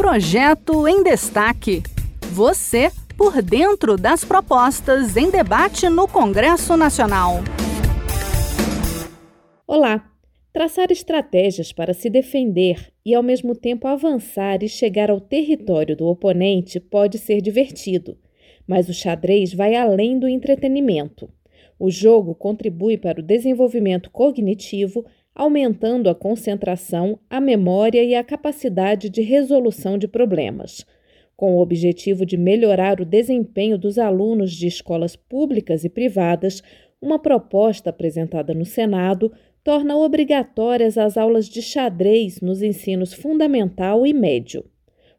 Projeto em Destaque. Você por dentro das propostas em debate no Congresso Nacional. Olá! Traçar estratégias para se defender e, ao mesmo tempo, avançar e chegar ao território do oponente pode ser divertido, mas o xadrez vai além do entretenimento. O jogo contribui para o desenvolvimento cognitivo, aumentando a concentração, a memória e a capacidade de resolução de problemas. Com o objetivo de melhorar o desempenho dos alunos de escolas públicas e privadas, uma proposta apresentada no Senado torna obrigatórias as aulas de xadrez nos ensinos fundamental e médio.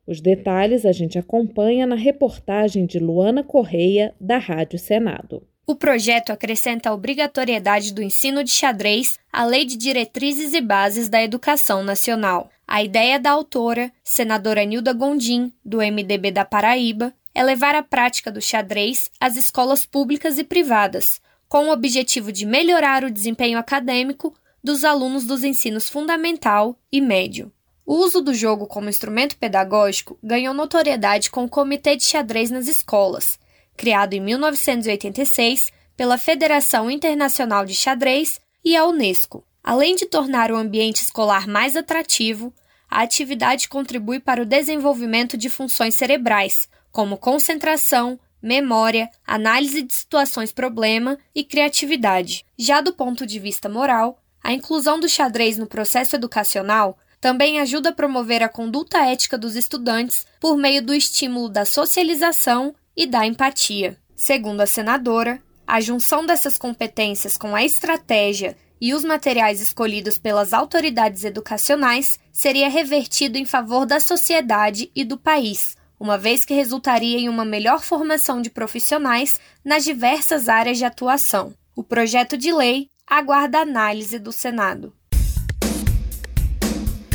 Os detalhes a gente acompanha na reportagem de Luana Correia, da Rádio Senado. O projeto acrescenta a obrigatoriedade do ensino de xadrez à Lei de Diretrizes e Bases da Educação Nacional. A ideia da autora, senadora Nilda Gondim, do MDB da Paraíba, é levar a prática do xadrez às escolas públicas e privadas, com o objetivo de melhorar o desempenho acadêmico dos alunos dos ensinos fundamental e médio. O uso do jogo como instrumento pedagógico ganhou notoriedade com o Comitê de Xadrez nas Escolas, criado em 1986 pela Federação Internacional de Xadrez e a Unesco. Além de tornar o ambiente escolar mais atrativo, a atividade contribui para o desenvolvimento de funções cerebrais, como concentração, memória, análise de situações problema e criatividade. Já do ponto de vista moral, a inclusão do xadrez no processo educacional também ajuda a promover a conduta ética dos estudantes por meio do estímulo da socialização e da empatia. Segundo a senadora, a junção dessas competências com a estratégia e os materiais escolhidos pelas autoridades educacionais seria revertido em favor da sociedade e do país, uma vez que resultaria em uma melhor formação de profissionais nas diversas áreas de atuação. O projeto de lei aguarda análise do Senado.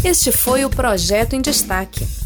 Este foi o projeto em destaque.